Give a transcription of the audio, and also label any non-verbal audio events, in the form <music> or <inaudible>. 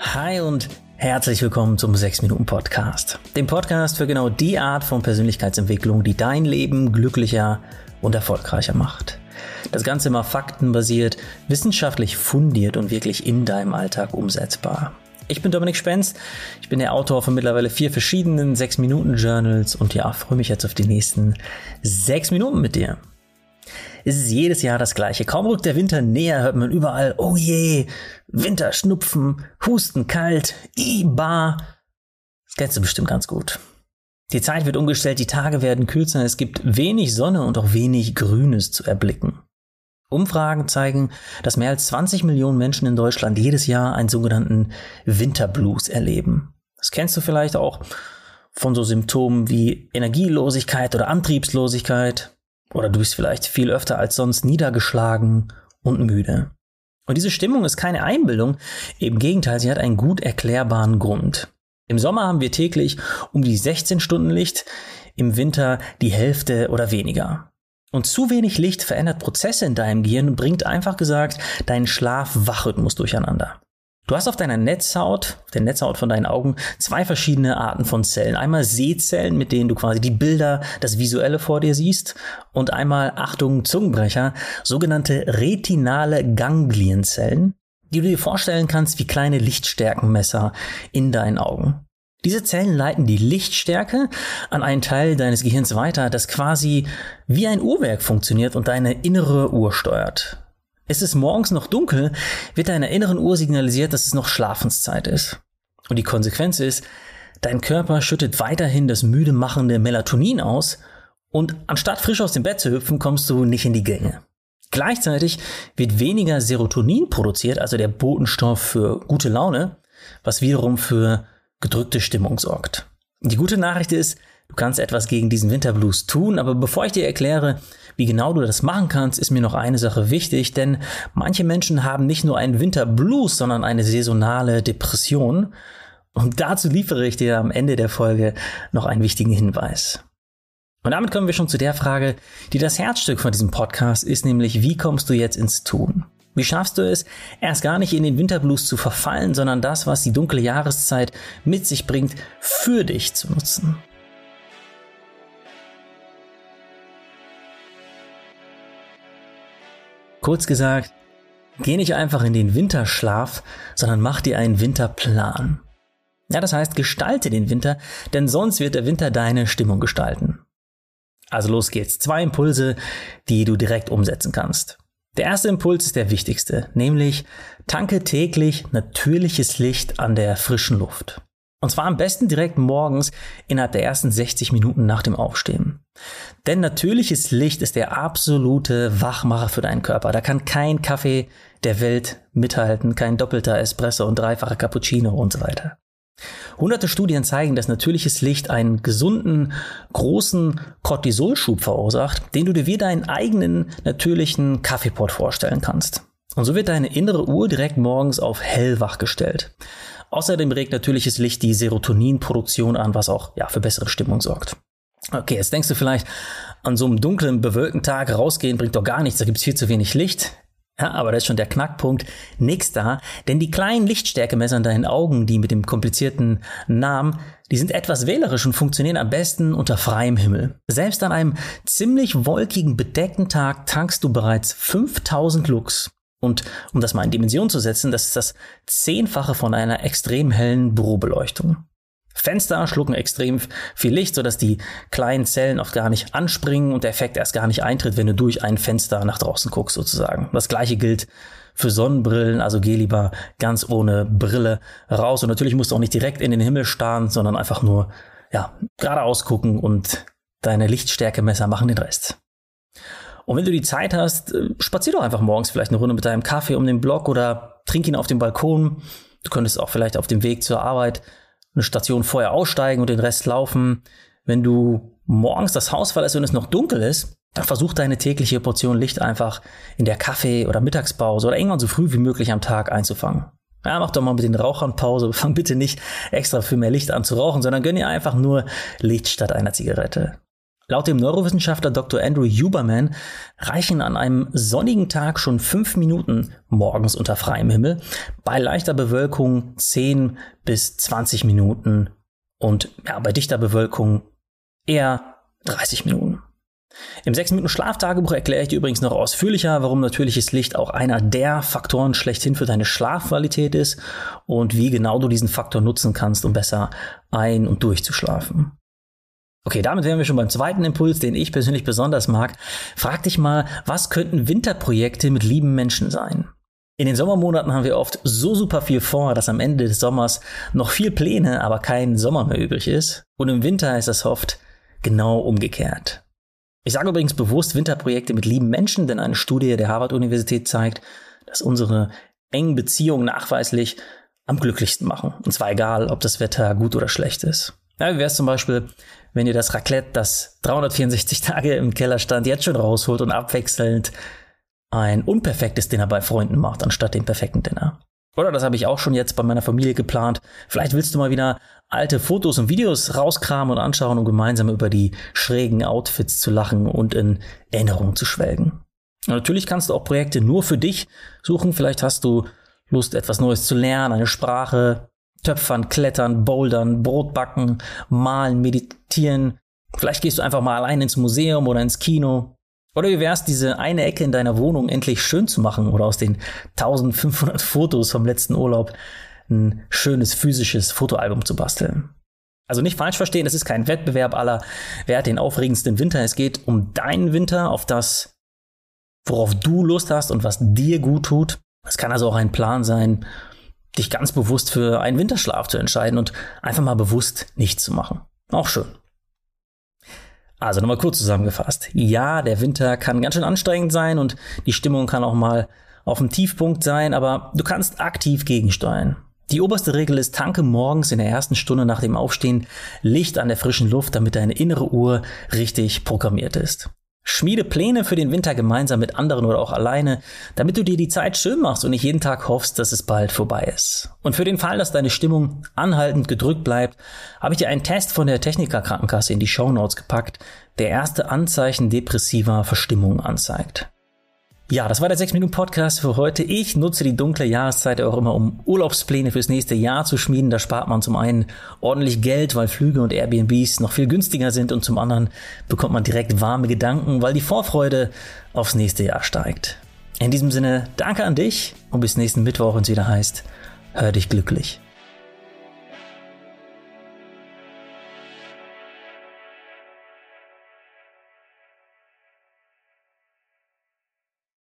Hi und herzlich willkommen zum 6 Minuten Podcast. Dem Podcast für genau die Art von Persönlichkeitsentwicklung, die dein Leben glücklicher und erfolgreicher macht. Das Ganze immer faktenbasiert, wissenschaftlich fundiert und wirklich in deinem Alltag umsetzbar. Ich bin Dominik Spenz, ich bin der Autor von mittlerweile vier verschiedenen 6-Minuten-Journals und ja, freue mich jetzt auf die nächsten 6 Minuten mit dir. Es ist jedes Jahr das gleiche. Kaum rückt der Winter näher, hört man überall, oh je, Winter, Schnupfen, Husten, kalt, Iba. Das kennst du bestimmt ganz gut. Die Zeit wird umgestellt, die Tage werden kürzer, es gibt wenig Sonne und auch wenig Grünes zu erblicken. Umfragen zeigen, dass mehr als 20 Millionen Menschen in Deutschland jedes Jahr einen sogenannten Winterblues erleben. Das kennst du vielleicht auch von so Symptomen wie Energielosigkeit oder Antriebslosigkeit. Oder du bist vielleicht viel öfter als sonst niedergeschlagen und müde. Und diese Stimmung ist keine Einbildung, im Gegenteil, sie hat einen gut erklärbaren Grund. Im Sommer haben wir täglich um die 16 Stunden Licht, im Winter die Hälfte oder weniger. Und zu wenig Licht verändert Prozesse in deinem Gehirn und bringt einfach gesagt deinen Schlaf-Wachrhythmus durcheinander. Du hast auf deiner Netzhaut, der Netzhaut von deinen Augen, zwei verschiedene Arten von Zellen. Einmal Sehzellen, mit denen du quasi die Bilder, das Visuelle vor dir siehst. Und einmal, Achtung, Zungenbrecher, sogenannte retinale Ganglienzellen, die du dir vorstellen kannst wie kleine Lichtstärkenmesser in deinen Augen. Diese Zellen leiten die Lichtstärke an einen Teil deines Gehirns weiter, das quasi wie ein Uhrwerk funktioniert und deine innere Uhr steuert. Ist es morgens noch dunkel, wird deiner inneren Uhr signalisiert, dass es noch Schlafenszeit ist. Und die Konsequenz ist, dein Körper schüttet weiterhin das müde machende Melatonin aus und anstatt frisch aus dem Bett zu hüpfen, kommst du nicht in die Gänge. Gleichzeitig wird weniger Serotonin produziert, also der Botenstoff für gute Laune, was wiederum für gedrückte Stimmung sorgt. Die gute Nachricht ist, du kannst etwas gegen diesen Winterblues tun, aber bevor ich dir erkläre, wie genau du das machen kannst, ist mir noch eine Sache wichtig, denn manche Menschen haben nicht nur einen Winterblues, sondern eine saisonale Depression. Und dazu liefere ich dir am Ende der Folge noch einen wichtigen Hinweis. Und damit kommen wir schon zu der Frage, die das Herzstück von diesem Podcast ist, nämlich wie kommst du jetzt ins Tun? Wie schaffst du es, erst gar nicht in den Winterblues zu verfallen, sondern das, was die dunkle Jahreszeit mit sich bringt, für dich zu nutzen? Kurz gesagt, geh nicht einfach in den Winterschlaf, sondern mach dir einen Winterplan. Ja, das heißt, gestalte den Winter, denn sonst wird der Winter deine Stimmung gestalten. Also los geht's. Zwei Impulse, die du direkt umsetzen kannst. Der erste Impuls ist der wichtigste, nämlich tanke täglich natürliches Licht an der frischen Luft. Und zwar am besten direkt morgens innerhalb der ersten 60 Minuten nach dem Aufstehen. Denn natürliches Licht ist der absolute Wachmacher für deinen Körper. Da kann kein Kaffee der Welt mithalten, kein doppelter Espresso und dreifacher Cappuccino und so weiter. Hunderte Studien zeigen, dass natürliches Licht einen gesunden, großen Cortisolschub verursacht, den du dir wie deinen eigenen natürlichen Kaffeepot vorstellen kannst. Und so wird deine innere Uhr direkt morgens auf hellwach gestellt. Außerdem regt natürliches Licht die Serotoninproduktion an, was auch ja, für bessere Stimmung sorgt. Okay, jetzt denkst du vielleicht, an so einem dunklen, bewölkten Tag rausgehen bringt doch gar nichts, da gibt es viel zu wenig Licht. Ja, aber das ist schon der Knackpunkt. Nix da, denn die kleinen Lichtstärkemesser in deinen Augen, die mit dem komplizierten Namen, die sind etwas wählerisch und funktionieren am besten unter freiem Himmel. Selbst an einem ziemlich wolkigen, bedeckten Tag tankst du bereits 5000 Lux. Und um das mal in Dimension zu setzen, das ist das Zehnfache von einer extrem hellen Bürobeleuchtung. Fenster schlucken extrem viel Licht, sodass die kleinen Zellen oft gar nicht anspringen und der Effekt erst gar nicht eintritt, wenn du durch ein Fenster nach draußen guckst sozusagen. Das gleiche gilt für Sonnenbrillen, also geh lieber ganz ohne Brille raus und natürlich musst du auch nicht direkt in den Himmel starren, sondern einfach nur ja, geradeaus gucken und deine Lichtstärkemesser machen den Rest. Und wenn du die Zeit hast, äh, spazier doch einfach morgens vielleicht eine Runde mit deinem Kaffee um den Block oder trink ihn auf dem Balkon. Du könntest auch vielleicht auf dem Weg zur Arbeit eine Station vorher aussteigen und den Rest laufen. Wenn du morgens das Haus verlässt und es noch dunkel ist, dann versuch deine tägliche Portion Licht einfach in der Kaffee- oder Mittagspause oder irgendwann so früh wie möglich am Tag einzufangen. Ja, mach doch mal mit den Rauchern Pause. <laughs> Fang bitte nicht extra für mehr Licht an zu rauchen, sondern gönn dir einfach nur Licht statt einer Zigarette. Laut dem Neurowissenschaftler Dr. Andrew Huberman reichen an einem sonnigen Tag schon fünf Minuten morgens unter freiem Himmel, bei leichter Bewölkung 10 bis 20 Minuten und ja, bei dichter Bewölkung eher 30 Minuten. Im 6-Minuten-Schlaftagebuch erkläre ich dir übrigens noch ausführlicher, warum natürliches Licht auch einer der Faktoren schlechthin für deine Schlafqualität ist und wie genau du diesen Faktor nutzen kannst, um besser ein- und durchzuschlafen. Okay, damit wären wir schon beim zweiten Impuls, den ich persönlich besonders mag. Frag dich mal, was könnten Winterprojekte mit lieben Menschen sein? In den Sommermonaten haben wir oft so super viel vor, dass am Ende des Sommers noch viel Pläne, aber kein Sommer mehr übrig ist. Und im Winter ist es oft genau umgekehrt. Ich sage übrigens bewusst Winterprojekte mit lieben Menschen, denn eine Studie der Harvard-Universität zeigt, dass unsere engen Beziehungen nachweislich am glücklichsten machen. Und zwar egal, ob das Wetter gut oder schlecht ist. Ja, wie wäre es zum Beispiel, wenn ihr das Raclette, das 364 Tage im Keller stand, jetzt schon rausholt und abwechselnd ein unperfektes Dinner bei Freunden macht, anstatt dem perfekten Dinner? Oder das habe ich auch schon jetzt bei meiner Familie geplant. Vielleicht willst du mal wieder alte Fotos und Videos rauskramen und anschauen, um gemeinsam über die schrägen Outfits zu lachen und in Erinnerungen zu schwelgen. Und natürlich kannst du auch Projekte nur für dich suchen. Vielleicht hast du Lust, etwas Neues zu lernen, eine Sprache, Töpfern, Klettern, Bouldern, Brot backen, malen, meditieren. Vielleicht gehst du einfach mal allein ins Museum oder ins Kino. Oder wie wär's, diese eine Ecke in deiner Wohnung endlich schön zu machen oder aus den 1500 Fotos vom letzten Urlaub ein schönes physisches Fotoalbum zu basteln. Also nicht falsch verstehen, es ist kein Wettbewerb aller, wer hat den aufregendsten Winter. Es geht um deinen Winter, auf das, worauf du Lust hast und was dir gut tut. Es kann also auch ein Plan sein, dich ganz bewusst für einen Winterschlaf zu entscheiden und einfach mal bewusst nichts zu machen. Auch schön. Also nochmal kurz zusammengefasst. Ja, der Winter kann ganz schön anstrengend sein und die Stimmung kann auch mal auf dem Tiefpunkt sein, aber du kannst aktiv gegensteuern. Die oberste Regel ist, tanke morgens in der ersten Stunde nach dem Aufstehen Licht an der frischen Luft, damit deine innere Uhr richtig programmiert ist. Schmiede Pläne für den Winter gemeinsam mit anderen oder auch alleine, damit du dir die Zeit schön machst und nicht jeden Tag hoffst, dass es bald vorbei ist. Und für den Fall, dass deine Stimmung anhaltend gedrückt bleibt, habe ich dir einen Test von der Techniker Krankenkasse in die Show Notes gepackt, der erste Anzeichen depressiver Verstimmung anzeigt. Ja, das war der 6-Minuten-Podcast für heute. Ich nutze die dunkle Jahreszeit auch immer, um Urlaubspläne fürs nächste Jahr zu schmieden. Da spart man zum einen ordentlich Geld, weil Flüge und Airbnbs noch viel günstiger sind und zum anderen bekommt man direkt warme Gedanken, weil die Vorfreude aufs nächste Jahr steigt. In diesem Sinne, danke an dich und bis nächsten Mittwoch, wenn es wieder heißt, hör dich glücklich.